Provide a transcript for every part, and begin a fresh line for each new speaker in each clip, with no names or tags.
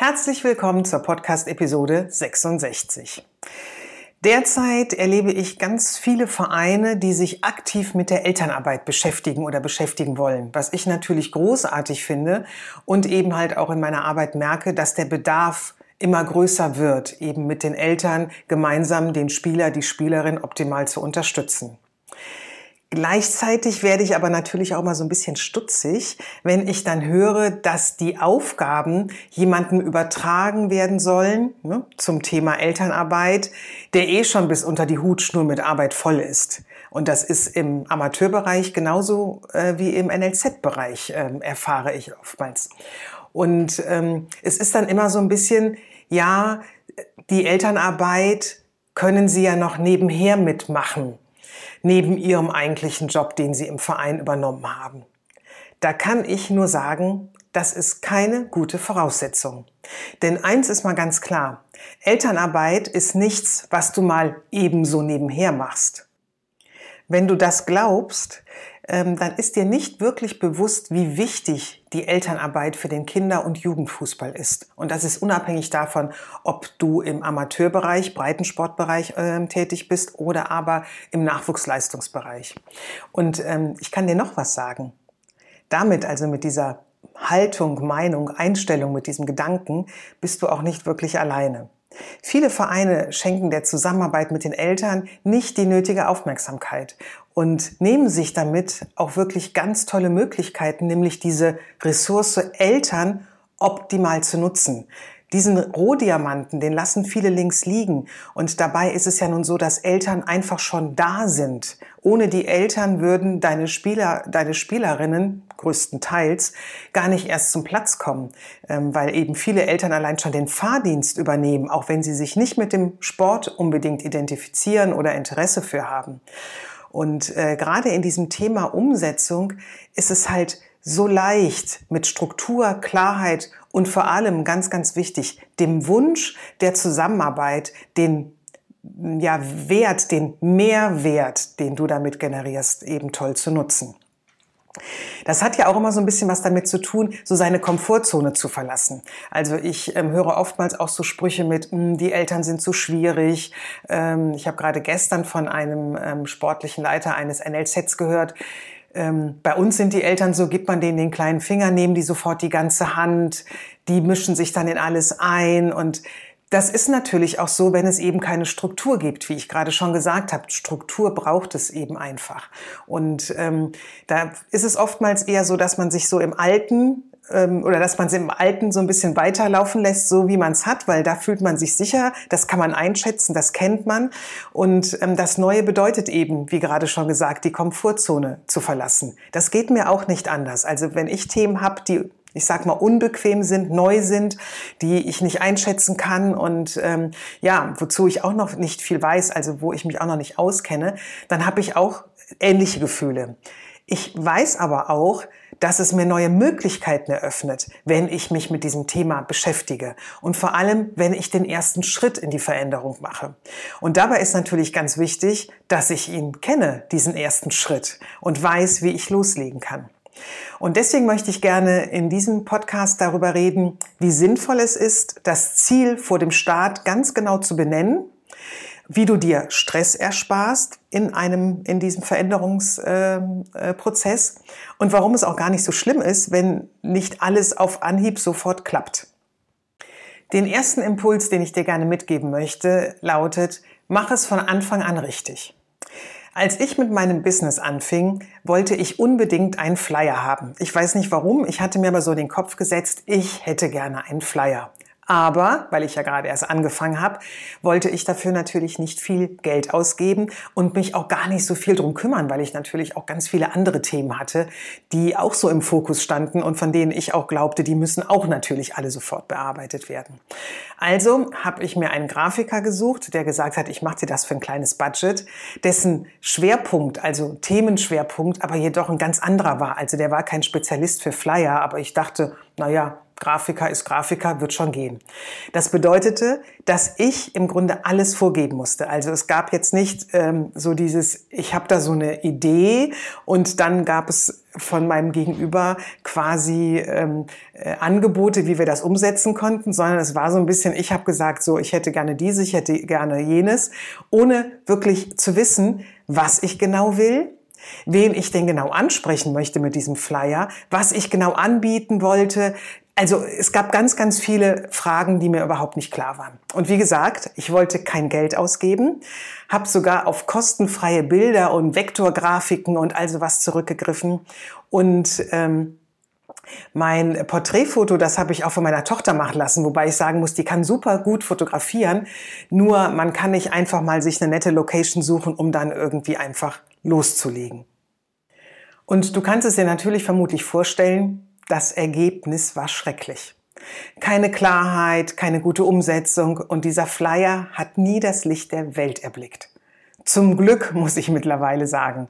Herzlich willkommen zur Podcast-Episode 66. Derzeit erlebe ich ganz viele Vereine, die sich aktiv mit der Elternarbeit beschäftigen oder beschäftigen wollen, was ich natürlich großartig finde und eben halt auch in meiner Arbeit merke, dass der Bedarf immer größer wird, eben mit den Eltern gemeinsam den Spieler, die Spielerin optimal zu unterstützen. Gleichzeitig werde ich aber natürlich auch mal so ein bisschen stutzig, wenn ich dann höre, dass die Aufgaben jemandem übertragen werden sollen ne, zum Thema Elternarbeit, der eh schon bis unter die Hutschnur mit Arbeit voll ist. Und das ist im Amateurbereich genauso äh, wie im NLZ-Bereich, äh, erfahre ich oftmals. Und ähm, es ist dann immer so ein bisschen, ja, die Elternarbeit können Sie ja noch nebenher mitmachen neben ihrem eigentlichen Job, den sie im Verein übernommen haben. Da kann ich nur sagen, das ist keine gute Voraussetzung. Denn eins ist mal ganz klar, Elternarbeit ist nichts, was du mal ebenso nebenher machst. Wenn du das glaubst, dann ist dir nicht wirklich bewusst, wie wichtig die Elternarbeit für den Kinder- und Jugendfußball ist. Und das ist unabhängig davon, ob du im Amateurbereich, Breitensportbereich äh, tätig bist oder aber im Nachwuchsleistungsbereich. Und ähm, ich kann dir noch was sagen. Damit, also mit dieser Haltung, Meinung, Einstellung, mit diesem Gedanken, bist du auch nicht wirklich alleine. Viele Vereine schenken der Zusammenarbeit mit den Eltern nicht die nötige Aufmerksamkeit und nehmen sich damit auch wirklich ganz tolle Möglichkeiten, nämlich diese Ressource Eltern optimal zu nutzen. Diesen Rohdiamanten, den lassen viele links liegen. Und dabei ist es ja nun so, dass Eltern einfach schon da sind. Ohne die Eltern würden deine Spieler, deine Spielerinnen größtenteils gar nicht erst zum Platz kommen, ähm, weil eben viele Eltern allein schon den Fahrdienst übernehmen, auch wenn sie sich nicht mit dem Sport unbedingt identifizieren oder Interesse für haben. Und äh, gerade in diesem Thema Umsetzung ist es halt so leicht mit Struktur, Klarheit und vor allem ganz, ganz wichtig, dem Wunsch der Zusammenarbeit, den ja, Wert, den Mehrwert, den du damit generierst, eben toll zu nutzen. Das hat ja auch immer so ein bisschen was damit zu tun, so seine Komfortzone zu verlassen. Also ich ähm, höre oftmals auch so Sprüche mit, hm, die Eltern sind zu schwierig. Ähm, ich habe gerade gestern von einem ähm, sportlichen Leiter eines NLZs gehört, ähm, bei uns sind die Eltern so, gibt man denen den kleinen Finger, nehmen die sofort die ganze Hand, die mischen sich dann in alles ein und das ist natürlich auch so, wenn es eben keine Struktur gibt, wie ich gerade schon gesagt habe. Struktur braucht es eben einfach. Und ähm, da ist es oftmals eher so, dass man sich so im Alten ähm, oder dass man es im Alten so ein bisschen weiterlaufen lässt, so wie man es hat, weil da fühlt man sich sicher, das kann man einschätzen, das kennt man. Und ähm, das Neue bedeutet eben, wie gerade schon gesagt, die Komfortzone zu verlassen. Das geht mir auch nicht anders. Also wenn ich Themen habe, die ich sag mal, unbequem sind, neu sind, die ich nicht einschätzen kann und ähm, ja, wozu ich auch noch nicht viel weiß, also wo ich mich auch noch nicht auskenne, dann habe ich auch ähnliche Gefühle. Ich weiß aber auch, dass es mir neue Möglichkeiten eröffnet, wenn ich mich mit diesem Thema beschäftige und vor allem, wenn ich den ersten Schritt in die Veränderung mache. Und dabei ist natürlich ganz wichtig, dass ich ihn kenne, diesen ersten Schritt und weiß, wie ich loslegen kann. Und deswegen möchte ich gerne in diesem Podcast darüber reden, wie sinnvoll es ist, das Ziel vor dem Start ganz genau zu benennen, wie du dir Stress ersparst in einem, in diesem Veränderungsprozess äh, und warum es auch gar nicht so schlimm ist, wenn nicht alles auf Anhieb sofort klappt. Den ersten Impuls, den ich dir gerne mitgeben möchte, lautet, mach es von Anfang an richtig. Als ich mit meinem Business anfing, wollte ich unbedingt einen Flyer haben. Ich weiß nicht warum, ich hatte mir aber so den Kopf gesetzt, ich hätte gerne einen Flyer. Aber, weil ich ja gerade erst angefangen habe, wollte ich dafür natürlich nicht viel Geld ausgeben und mich auch gar nicht so viel drum kümmern, weil ich natürlich auch ganz viele andere Themen hatte, die auch so im Fokus standen und von denen ich auch glaubte, die müssen auch natürlich alle sofort bearbeitet werden. Also habe ich mir einen Grafiker gesucht, der gesagt hat, ich mache dir das für ein kleines Budget, dessen Schwerpunkt, also Themenschwerpunkt, aber jedoch ein ganz anderer war. Also der war kein Spezialist für Flyer, aber ich dachte, naja, Grafiker ist Grafiker, wird schon gehen. Das bedeutete, dass ich im Grunde alles vorgeben musste. Also es gab jetzt nicht ähm, so dieses, ich habe da so eine Idee und dann gab es von meinem Gegenüber quasi ähm, äh, Angebote, wie wir das umsetzen konnten, sondern es war so ein bisschen, ich habe gesagt, so, ich hätte gerne diese, ich hätte gerne jenes, ohne wirklich zu wissen, was ich genau will, wen ich denn genau ansprechen möchte mit diesem Flyer, was ich genau anbieten wollte, also es gab ganz, ganz viele Fragen, die mir überhaupt nicht klar waren. Und wie gesagt, ich wollte kein Geld ausgeben, habe sogar auf kostenfreie Bilder und Vektorgrafiken und also was zurückgegriffen. Und ähm, mein Porträtfoto, das habe ich auch von meiner Tochter machen lassen, wobei ich sagen muss, die kann super gut fotografieren. Nur man kann nicht einfach mal sich eine nette Location suchen, um dann irgendwie einfach loszulegen. Und du kannst es dir natürlich vermutlich vorstellen, das Ergebnis war schrecklich. Keine Klarheit, keine gute Umsetzung und dieser Flyer hat nie das Licht der Welt erblickt. Zum Glück, muss ich mittlerweile sagen.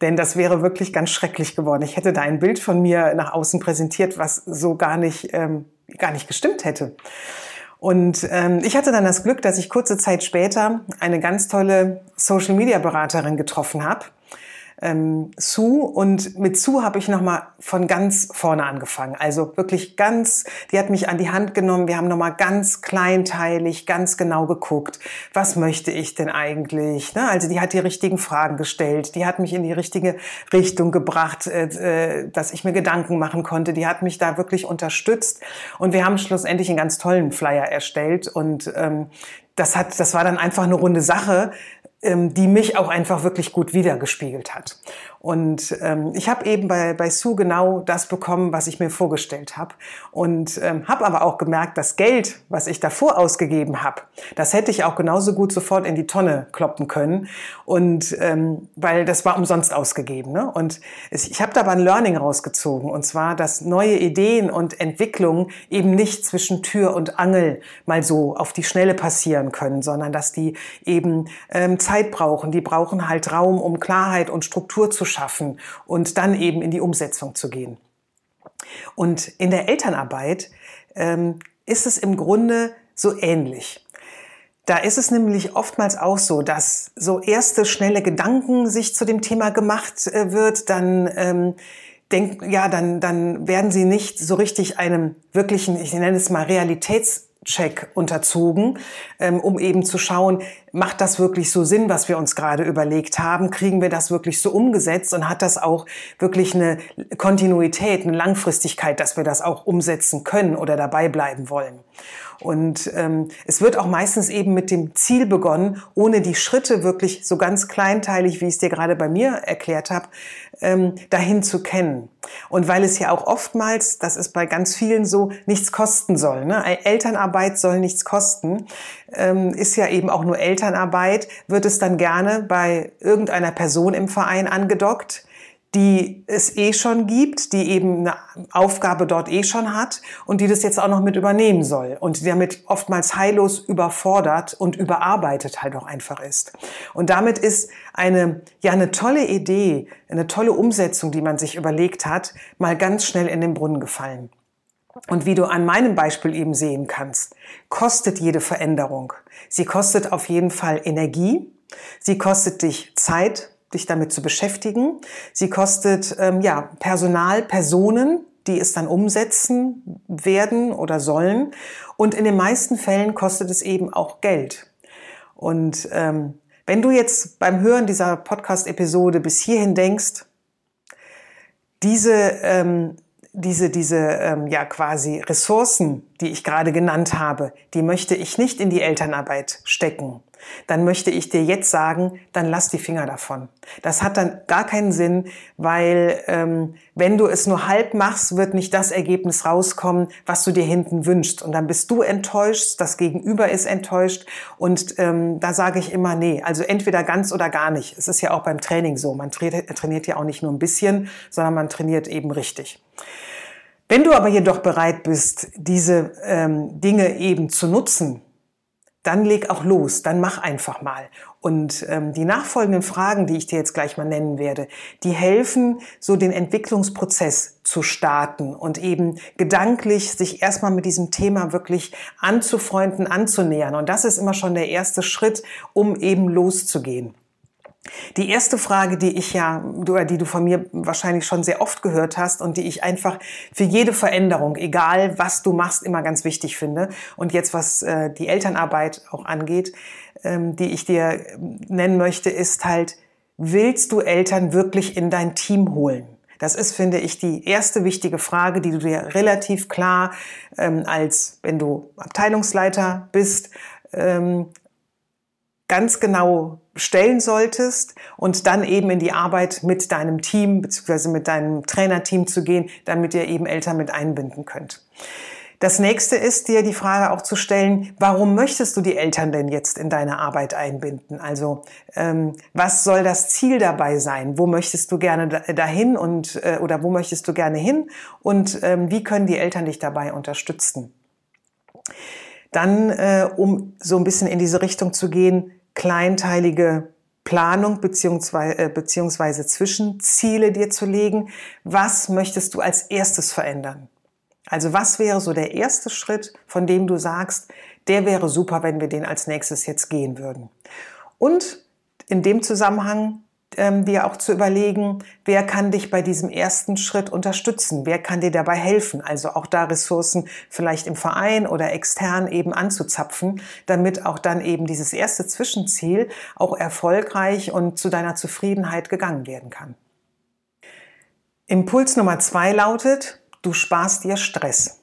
Denn das wäre wirklich ganz schrecklich geworden. Ich hätte da ein Bild von mir nach außen präsentiert, was so gar nicht, ähm, gar nicht gestimmt hätte. Und ähm, ich hatte dann das Glück, dass ich kurze Zeit später eine ganz tolle Social-Media-Beraterin getroffen habe, ähm, Sue und mit Sue habe ich nochmal von ganz vorne angefangen. Also wirklich ganz, die hat mich an die Hand genommen, wir haben nochmal ganz kleinteilig, ganz genau geguckt, was möchte ich denn eigentlich? Ne? Also die hat die richtigen Fragen gestellt, die hat mich in die richtige Richtung gebracht, äh, äh, dass ich mir Gedanken machen konnte, die hat mich da wirklich unterstützt und wir haben schlussendlich einen ganz tollen Flyer erstellt und ähm, das hat, das war dann einfach eine runde Sache, die mich auch einfach wirklich gut wiedergespiegelt hat. Und ähm, ich habe eben bei, bei Sue genau das bekommen, was ich mir vorgestellt habe. Und ähm, habe aber auch gemerkt, das Geld, was ich davor ausgegeben habe, das hätte ich auch genauso gut sofort in die Tonne kloppen können. Und ähm, weil das war umsonst ausgegeben. Ne? Und es, ich habe da aber ein Learning rausgezogen. Und zwar, dass neue Ideen und Entwicklungen eben nicht zwischen Tür und Angel mal so auf die Schnelle passieren können, sondern dass die eben ähm, Zeit brauchen. Die brauchen halt Raum, um Klarheit und Struktur zu schaffen und dann eben in die Umsetzung zu gehen. Und in der Elternarbeit ähm, ist es im Grunde so ähnlich. Da ist es nämlich oftmals auch so, dass so erste schnelle Gedanken sich zu dem Thema gemacht äh, wird, dann ähm, denk, ja, dann, dann werden sie nicht so richtig einem wirklichen, ich nenne es mal Realitäts Check unterzogen, ähm, um eben zu schauen, macht das wirklich so Sinn, was wir uns gerade überlegt haben? Kriegen wir das wirklich so umgesetzt und hat das auch wirklich eine Kontinuität, eine Langfristigkeit, dass wir das auch umsetzen können oder dabei bleiben wollen? Und ähm, es wird auch meistens eben mit dem Ziel begonnen, ohne die Schritte wirklich so ganz kleinteilig, wie ich es dir gerade bei mir erklärt habe, ähm, dahin zu kennen. Und weil es ja auch oftmals, das ist bei ganz vielen so, nichts kosten soll. Ne? Elternarbeit soll nichts kosten, ähm, ist ja eben auch nur Elternarbeit, wird es dann gerne bei irgendeiner Person im Verein angedockt die es eh schon gibt, die eben eine Aufgabe dort eh schon hat und die das jetzt auch noch mit übernehmen soll und die damit oftmals heillos überfordert und überarbeitet halt auch einfach ist. Und damit ist eine, ja, eine tolle Idee, eine tolle Umsetzung, die man sich überlegt hat, mal ganz schnell in den Brunnen gefallen. Und wie du an meinem Beispiel eben sehen kannst, kostet jede Veränderung. Sie kostet auf jeden Fall Energie. Sie kostet dich Zeit, dich damit zu beschäftigen. Sie kostet ähm, ja Personal, Personen, die es dann umsetzen werden oder sollen. Und in den meisten Fällen kostet es eben auch Geld. Und ähm, wenn du jetzt beim Hören dieser Podcast-Episode bis hierhin denkst, diese, ähm, diese, diese ähm, ja quasi Ressourcen, die ich gerade genannt habe, die möchte ich nicht in die Elternarbeit stecken dann möchte ich dir jetzt sagen, dann lass die Finger davon. Das hat dann gar keinen Sinn, weil ähm, wenn du es nur halb machst, wird nicht das Ergebnis rauskommen, was du dir hinten wünschst. Und dann bist du enttäuscht, das Gegenüber ist enttäuscht. Und ähm, da sage ich immer, nee, also entweder ganz oder gar nicht. Es ist ja auch beim Training so. Man trainiert, trainiert ja auch nicht nur ein bisschen, sondern man trainiert eben richtig. Wenn du aber jedoch bereit bist, diese ähm, Dinge eben zu nutzen, dann leg auch los, dann mach einfach mal. Und ähm, die nachfolgenden Fragen, die ich dir jetzt gleich mal nennen werde, die helfen, so den Entwicklungsprozess zu starten und eben gedanklich sich erstmal mit diesem Thema wirklich anzufreunden, anzunähern. Und das ist immer schon der erste Schritt, um eben loszugehen. Die erste Frage, die ich ja, oder die du von mir wahrscheinlich schon sehr oft gehört hast und die ich einfach für jede Veränderung, egal was du machst, immer ganz wichtig finde. Und jetzt, was äh, die Elternarbeit auch angeht, ähm, die ich dir nennen möchte, ist halt, willst du Eltern wirklich in dein Team holen? Das ist, finde ich, die erste wichtige Frage, die du dir relativ klar ähm, als, wenn du Abteilungsleiter bist, ähm, ganz genau stellen solltest und dann eben in die Arbeit mit deinem Team bzw. mit deinem Trainerteam zu gehen, damit ihr eben Eltern mit einbinden könnt. Das nächste ist dir die Frage auch zu stellen, warum möchtest du die Eltern denn jetzt in deine Arbeit einbinden? Also ähm, was soll das Ziel dabei sein? Wo möchtest du gerne dahin und äh, oder wo möchtest du gerne hin? Und ähm, wie können die Eltern dich dabei unterstützen? Dann, äh, um so ein bisschen in diese Richtung zu gehen, kleinteilige Planung beziehungsweise, äh, beziehungsweise Zwischenziele dir zu legen. Was möchtest du als erstes verändern? Also was wäre so der erste Schritt, von dem du sagst, der wäre super, wenn wir den als nächstes jetzt gehen würden? Und in dem Zusammenhang ähm, dir auch zu überlegen, wer kann dich bei diesem ersten Schritt unterstützen, wer kann dir dabei helfen, also auch da Ressourcen vielleicht im Verein oder extern eben anzuzapfen, damit auch dann eben dieses erste Zwischenziel auch erfolgreich und zu deiner Zufriedenheit gegangen werden kann. Impuls Nummer zwei lautet, du sparst dir Stress.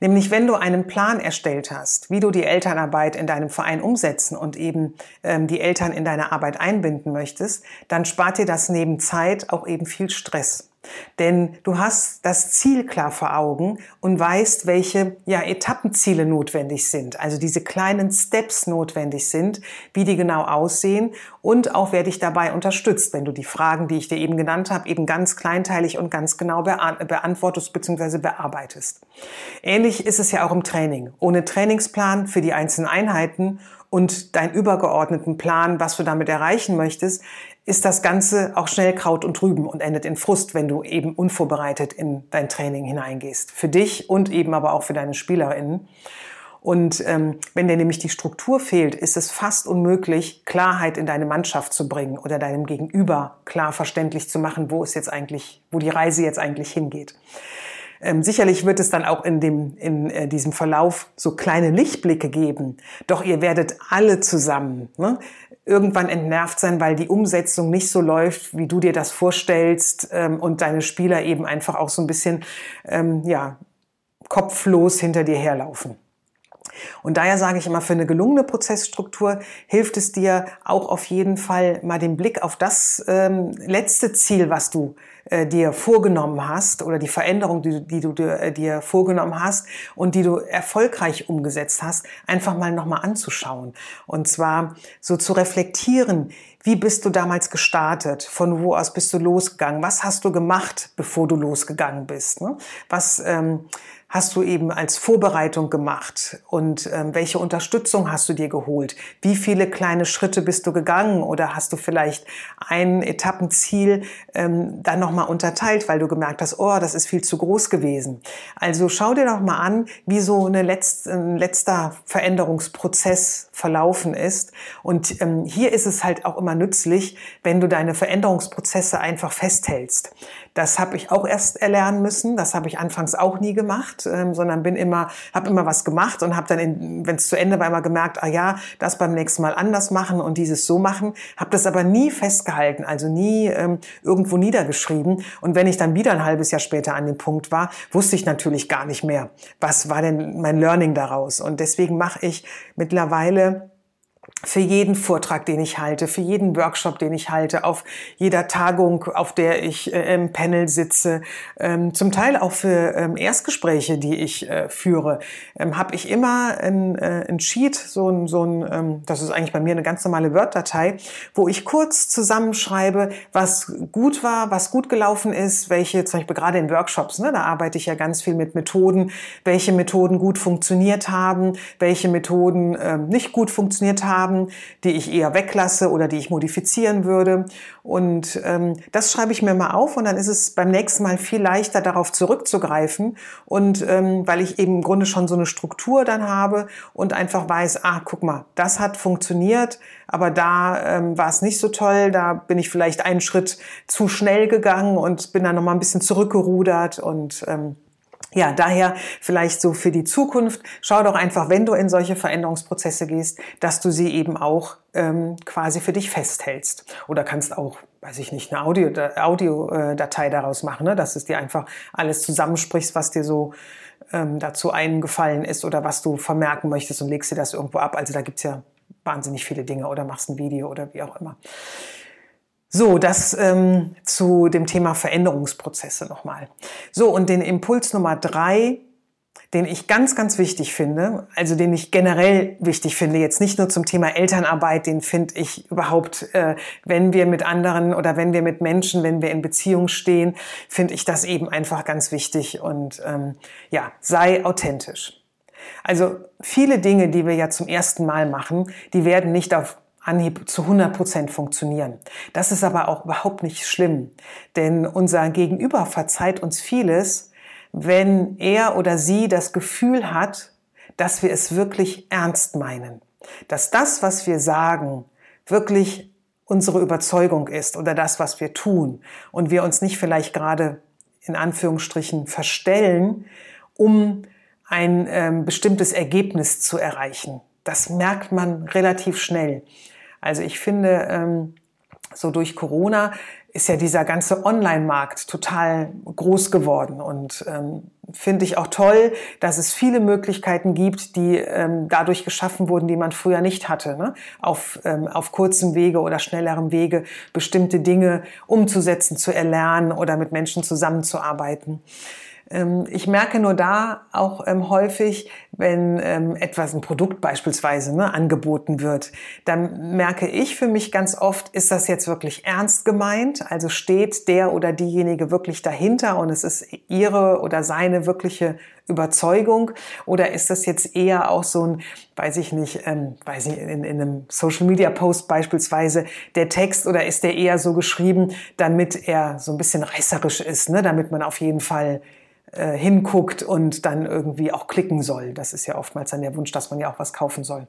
Nämlich wenn du einen Plan erstellt hast, wie du die Elternarbeit in deinem Verein umsetzen und eben ähm, die Eltern in deine Arbeit einbinden möchtest, dann spart dir das neben Zeit auch eben viel Stress. Denn du hast das Ziel klar vor Augen und weißt, welche ja, Etappenziele notwendig sind, also diese kleinen Steps notwendig sind, wie die genau aussehen und auch wer dich dabei unterstützt, wenn du die Fragen, die ich dir eben genannt habe, eben ganz kleinteilig und ganz genau beantwortest bzw. bearbeitest. Ähnlich ist es ja auch im Training. Ohne Trainingsplan für die einzelnen Einheiten und deinen übergeordneten Plan, was du damit erreichen möchtest, ist das Ganze auch schnell Kraut und Rüben und endet in Frust, wenn du eben unvorbereitet in dein Training hineingehst. Für dich und eben aber auch für deine SpielerInnen. Und ähm, wenn dir nämlich die Struktur fehlt, ist es fast unmöglich, Klarheit in deine Mannschaft zu bringen oder deinem Gegenüber klar verständlich zu machen, wo es jetzt eigentlich, wo die Reise jetzt eigentlich hingeht. Ähm, sicherlich wird es dann auch in, dem, in äh, diesem Verlauf so kleine Lichtblicke geben. Doch ihr werdet alle zusammen ne, irgendwann entnervt sein, weil die Umsetzung nicht so läuft, wie du dir das vorstellst ähm, und deine Spieler eben einfach auch so ein bisschen ähm, ja, kopflos hinter dir herlaufen. Und daher sage ich immer, für eine gelungene Prozessstruktur hilft es dir auch auf jeden Fall mal den Blick auf das ähm, letzte Ziel, was du äh, dir vorgenommen hast oder die Veränderung, die, die du dir, äh, dir vorgenommen hast und die du erfolgreich umgesetzt hast, einfach mal nochmal anzuschauen. Und zwar so zu reflektieren, wie bist du damals gestartet? Von wo aus bist du losgegangen? Was hast du gemacht, bevor du losgegangen bist? Ne? Was ähm, hast du eben als Vorbereitung gemacht und ähm, welche Unterstützung hast du dir geholt? Wie viele kleine Schritte bist du gegangen oder hast du vielleicht ein Etappenziel ähm, dann nochmal unterteilt, weil du gemerkt hast, oh, das ist viel zu groß gewesen. Also schau dir doch mal an, wie so eine letzt, ein letzter Veränderungsprozess verlaufen ist. Und ähm, hier ist es halt auch immer nützlich, wenn du deine Veränderungsprozesse einfach festhältst. Das habe ich auch erst erlernen müssen. Das habe ich anfangs auch nie gemacht ähm, sondern bin immer, habe immer was gemacht und habe dann, wenn es zu Ende war, immer gemerkt, ah ja, das beim nächsten Mal anders machen und dieses so machen. Habe das aber nie festgehalten, also nie ähm, irgendwo niedergeschrieben. Und wenn ich dann wieder ein halbes Jahr später an dem Punkt war, wusste ich natürlich gar nicht mehr, was war denn mein Learning daraus. Und deswegen mache ich mittlerweile für jeden Vortrag, den ich halte, für jeden Workshop, den ich halte, auf jeder Tagung, auf der ich äh, im Panel sitze, ähm, zum Teil auch für ähm, Erstgespräche, die ich äh, führe, ähm, habe ich immer ein, äh, ein Sheet, so ein, so ein ähm, das ist eigentlich bei mir eine ganz normale Word-Datei, wo ich kurz zusammenschreibe, was gut war, was gut gelaufen ist, welche, zum Beispiel gerade in Workshops, ne, da arbeite ich ja ganz viel mit Methoden, welche Methoden gut funktioniert haben, welche Methoden ähm, nicht gut funktioniert haben, haben, die ich eher weglasse oder die ich modifizieren würde. Und ähm, das schreibe ich mir mal auf und dann ist es beim nächsten Mal viel leichter darauf zurückzugreifen. Und ähm, weil ich eben im Grunde schon so eine Struktur dann habe und einfach weiß, ah, guck mal, das hat funktioniert, aber da ähm, war es nicht so toll, da bin ich vielleicht einen Schritt zu schnell gegangen und bin dann nochmal ein bisschen zurückgerudert und ähm, ja, daher vielleicht so für die Zukunft, schau doch einfach, wenn du in solche Veränderungsprozesse gehst, dass du sie eben auch ähm, quasi für dich festhältst. Oder kannst auch, weiß ich nicht, eine Audio-Datei Audio, äh, daraus machen, ne? dass es dir einfach alles zusammensprichst, was dir so ähm, dazu eingefallen ist oder was du vermerken möchtest und legst dir das irgendwo ab. Also da gibt's ja wahnsinnig viele Dinge oder machst ein Video oder wie auch immer. So, das ähm, zu dem Thema Veränderungsprozesse nochmal. So, und den Impuls Nummer drei, den ich ganz, ganz wichtig finde, also den ich generell wichtig finde, jetzt nicht nur zum Thema Elternarbeit, den finde ich überhaupt, äh, wenn wir mit anderen oder wenn wir mit Menschen, wenn wir in Beziehung stehen, finde ich das eben einfach ganz wichtig und ähm, ja, sei authentisch. Also viele Dinge, die wir ja zum ersten Mal machen, die werden nicht auf Anhieb zu 100 Prozent funktionieren. Das ist aber auch überhaupt nicht schlimm, denn unser Gegenüber verzeiht uns vieles, wenn er oder sie das Gefühl hat, dass wir es wirklich ernst meinen, dass das, was wir sagen, wirklich unsere Überzeugung ist oder das, was wir tun und wir uns nicht vielleicht gerade in Anführungsstrichen verstellen, um ein ähm, bestimmtes Ergebnis zu erreichen. Das merkt man relativ schnell. Also ich finde, ähm, so durch Corona ist ja dieser ganze Online-Markt total groß geworden und ähm, finde ich auch toll, dass es viele Möglichkeiten gibt, die ähm, dadurch geschaffen wurden, die man früher nicht hatte, ne? auf, ähm, auf kurzem Wege oder schnellerem Wege bestimmte Dinge umzusetzen, zu erlernen oder mit Menschen zusammenzuarbeiten. Ähm, ich merke nur da auch ähm, häufig, wenn ähm, etwas, ein Produkt beispielsweise, ne, angeboten wird, dann merke ich für mich ganz oft, ist das jetzt wirklich ernst gemeint? Also steht der oder diejenige wirklich dahinter und es ist ihre oder seine wirkliche Überzeugung? Oder ist das jetzt eher auch so ein, weiß ich nicht, ähm, weiß ich, in, in einem Social Media Post beispielsweise der Text oder ist der eher so geschrieben, damit er so ein bisschen reißerisch ist, ne? damit man auf jeden Fall äh, hinguckt und dann irgendwie auch klicken soll. Das ist ja oftmals dann der Wunsch, dass man ja auch was kaufen soll.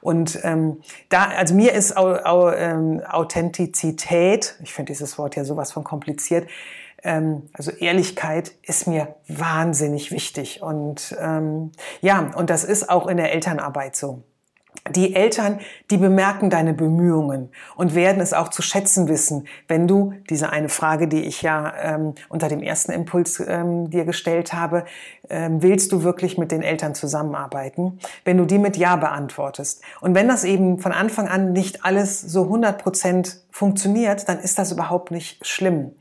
Und ähm, da, also mir ist au, au, ähm, Authentizität, ich finde dieses Wort ja sowas von kompliziert, ähm, also Ehrlichkeit ist mir wahnsinnig wichtig. Und ähm, ja, und das ist auch in der Elternarbeit so die Eltern, die bemerken deine Bemühungen und werden es auch zu schätzen wissen, wenn du diese eine Frage, die ich ja ähm, unter dem ersten Impuls ähm, dir gestellt habe, ähm, willst du wirklich mit den Eltern zusammenarbeiten? Wenn du die mit Ja beantwortest. Und wenn das eben von Anfang an nicht alles so 100 Prozent funktioniert, dann ist das überhaupt nicht schlimm.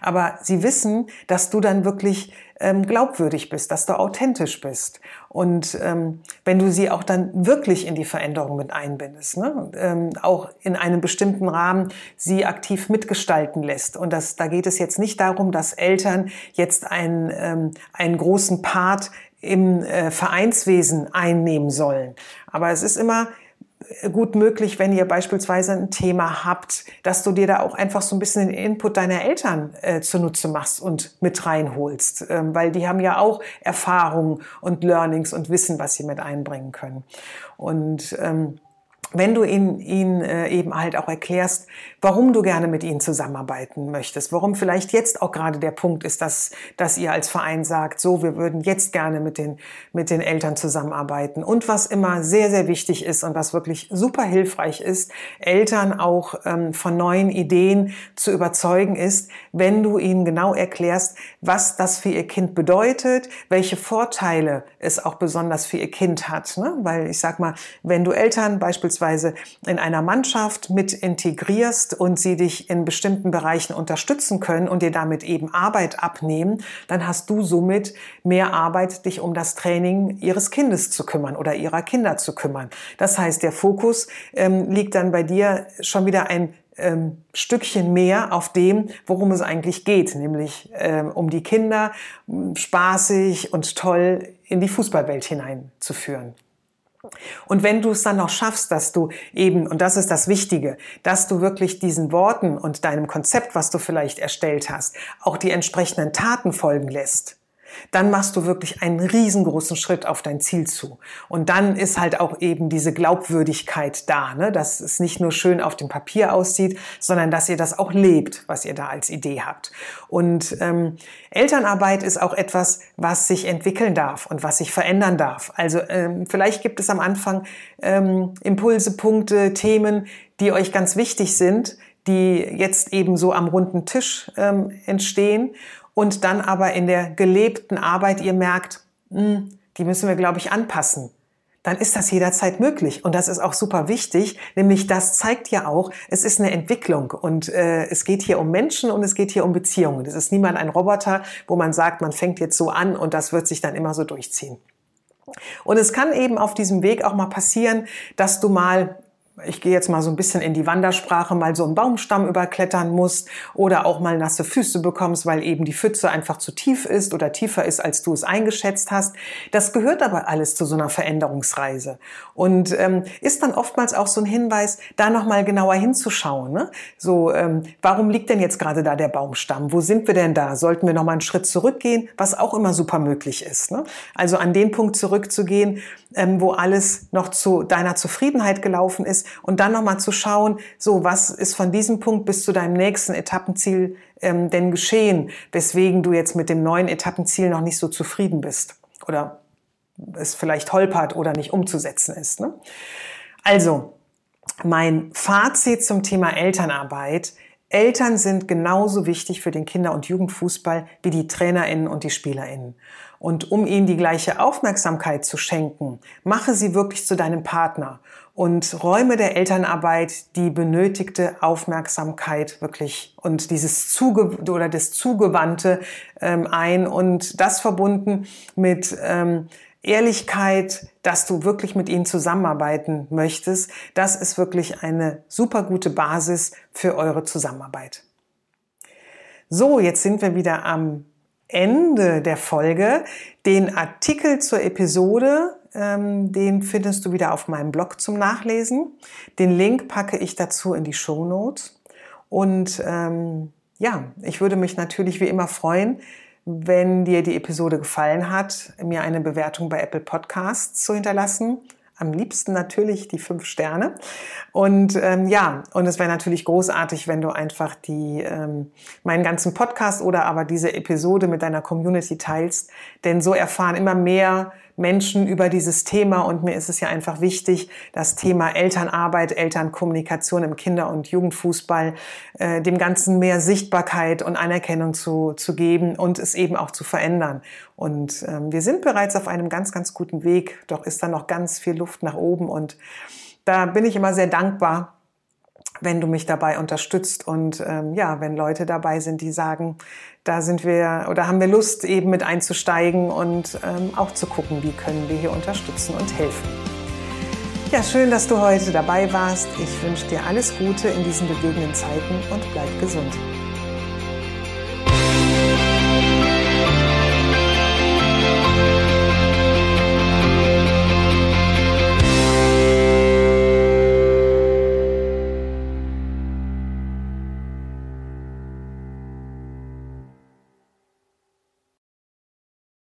Aber sie wissen, dass du dann wirklich ähm, glaubwürdig bist, dass du authentisch bist. Und ähm, wenn du sie auch dann wirklich in die Veränderung mit einbindest, ne? ähm, auch in einem bestimmten Rahmen sie aktiv mitgestalten lässt. Und das, da geht es jetzt nicht darum, dass Eltern jetzt einen, ähm, einen großen Part im äh, Vereinswesen einnehmen sollen. Aber es ist immer gut möglich, wenn ihr beispielsweise ein Thema habt, dass du dir da auch einfach so ein bisschen den Input deiner Eltern äh, zunutze machst und mit reinholst, ähm, weil die haben ja auch Erfahrungen und Learnings und Wissen, was sie mit einbringen können. Und ähm, wenn du ihn, ihn äh, eben halt auch erklärst, warum du gerne mit ihnen zusammenarbeiten möchtest, warum vielleicht jetzt auch gerade der Punkt ist, dass, dass ihr als Verein sagt, so, wir würden jetzt gerne mit den, mit den Eltern zusammenarbeiten. Und was immer sehr, sehr wichtig ist und was wirklich super hilfreich ist, Eltern auch ähm, von neuen Ideen zu überzeugen ist, wenn du ihnen genau erklärst, was das für ihr Kind bedeutet, welche Vorteile es auch besonders für ihr Kind hat. Ne? Weil ich sag mal, wenn du Eltern beispielsweise beispielsweise in einer Mannschaft mit integrierst und sie dich in bestimmten Bereichen unterstützen können und dir damit eben Arbeit abnehmen, dann hast du somit mehr Arbeit, dich um das Training ihres Kindes zu kümmern oder ihrer Kinder zu kümmern. Das heißt, der Fokus ähm, liegt dann bei dir schon wieder ein ähm, Stückchen mehr auf dem, worum es eigentlich geht, nämlich ähm, um die Kinder spaßig und toll in die Fußballwelt hineinzuführen. Und wenn du es dann noch schaffst, dass du eben, und das ist das Wichtige, dass du wirklich diesen Worten und deinem Konzept, was du vielleicht erstellt hast, auch die entsprechenden Taten folgen lässt, dann machst du wirklich einen riesengroßen Schritt auf dein Ziel zu. Und dann ist halt auch eben diese Glaubwürdigkeit da, ne? dass es nicht nur schön auf dem Papier aussieht, sondern dass ihr das auch lebt, was ihr da als Idee habt. Und ähm, Elternarbeit ist auch etwas, was sich entwickeln darf und was sich verändern darf. Also ähm, vielleicht gibt es am Anfang ähm, Impulse, Punkte, Themen, die euch ganz wichtig sind, die jetzt eben so am runden Tisch ähm, entstehen und dann aber in der gelebten Arbeit ihr merkt, mh, hm, die müssen wir, glaube ich, anpassen, dann ist das jederzeit möglich. Und das ist auch super wichtig, nämlich das zeigt ja auch, es ist eine Entwicklung und äh, es geht hier um Menschen und es geht hier um Beziehungen. Es ist niemand ein Roboter, wo man sagt, man fängt jetzt so an und das wird sich dann immer so durchziehen. Und es kann eben auf diesem Weg auch mal passieren, dass du mal ich gehe jetzt mal so ein bisschen in die Wandersprache, mal so einen Baumstamm überklettern musst oder auch mal nasse Füße bekommst, weil eben die Pfütze einfach zu tief ist oder tiefer ist, als du es eingeschätzt hast. Das gehört aber alles zu so einer Veränderungsreise und ähm, ist dann oftmals auch so ein Hinweis, da nochmal genauer hinzuschauen. Ne? So, ähm, warum liegt denn jetzt gerade da der Baumstamm? Wo sind wir denn da? Sollten wir nochmal einen Schritt zurückgehen, was auch immer super möglich ist. Ne? Also an den Punkt zurückzugehen, ähm, wo alles noch zu deiner Zufriedenheit gelaufen und dann nochmal zu schauen, so was ist von diesem Punkt bis zu deinem nächsten Etappenziel ähm, denn geschehen, weswegen du jetzt mit dem neuen Etappenziel noch nicht so zufrieden bist oder es vielleicht holpert oder nicht umzusetzen ist. Ne? Also, mein Fazit zum Thema Elternarbeit. Eltern sind genauso wichtig für den Kinder- und Jugendfußball wie die Trainerinnen und die Spielerinnen. Und um ihnen die gleiche Aufmerksamkeit zu schenken, mache sie wirklich zu deinem Partner und räume der Elternarbeit die benötigte Aufmerksamkeit wirklich und dieses Zuge oder das Zugewandte ähm, ein und das verbunden mit ähm, Ehrlichkeit, dass du wirklich mit ihnen zusammenarbeiten möchtest, das ist wirklich eine super gute Basis für eure Zusammenarbeit. So, jetzt sind wir wieder am Ende der Folge. Den Artikel zur Episode ähm, den findest du wieder auf meinem Blog zum Nachlesen. Den Link packe ich dazu in die Show Notes. Und ähm, ja, ich würde mich natürlich wie immer freuen, wenn dir die Episode gefallen hat, mir eine Bewertung bei Apple Podcasts zu hinterlassen am liebsten natürlich die fünf Sterne. Und ähm, ja, und es wäre natürlich großartig, wenn du einfach die ähm, meinen ganzen Podcast oder aber diese Episode mit deiner Community teilst, denn so erfahren immer mehr Menschen über dieses Thema. Und mir ist es ja einfach wichtig, das Thema Elternarbeit, Elternkommunikation im Kinder- und Jugendfußball, äh, dem Ganzen mehr Sichtbarkeit und Anerkennung zu, zu geben und es eben auch zu verändern. Und ähm, wir sind bereits auf einem ganz, ganz guten Weg, doch ist da noch ganz viel Luft nach oben. Und da bin ich immer sehr dankbar, wenn du mich dabei unterstützt und ähm, ja, wenn Leute dabei sind, die sagen, da sind wir oder haben wir Lust eben mit einzusteigen und ähm, auch zu gucken, wie können wir hier unterstützen und helfen. Ja, schön, dass du heute dabei warst. Ich wünsche dir alles Gute in diesen bewegenden Zeiten und bleib gesund.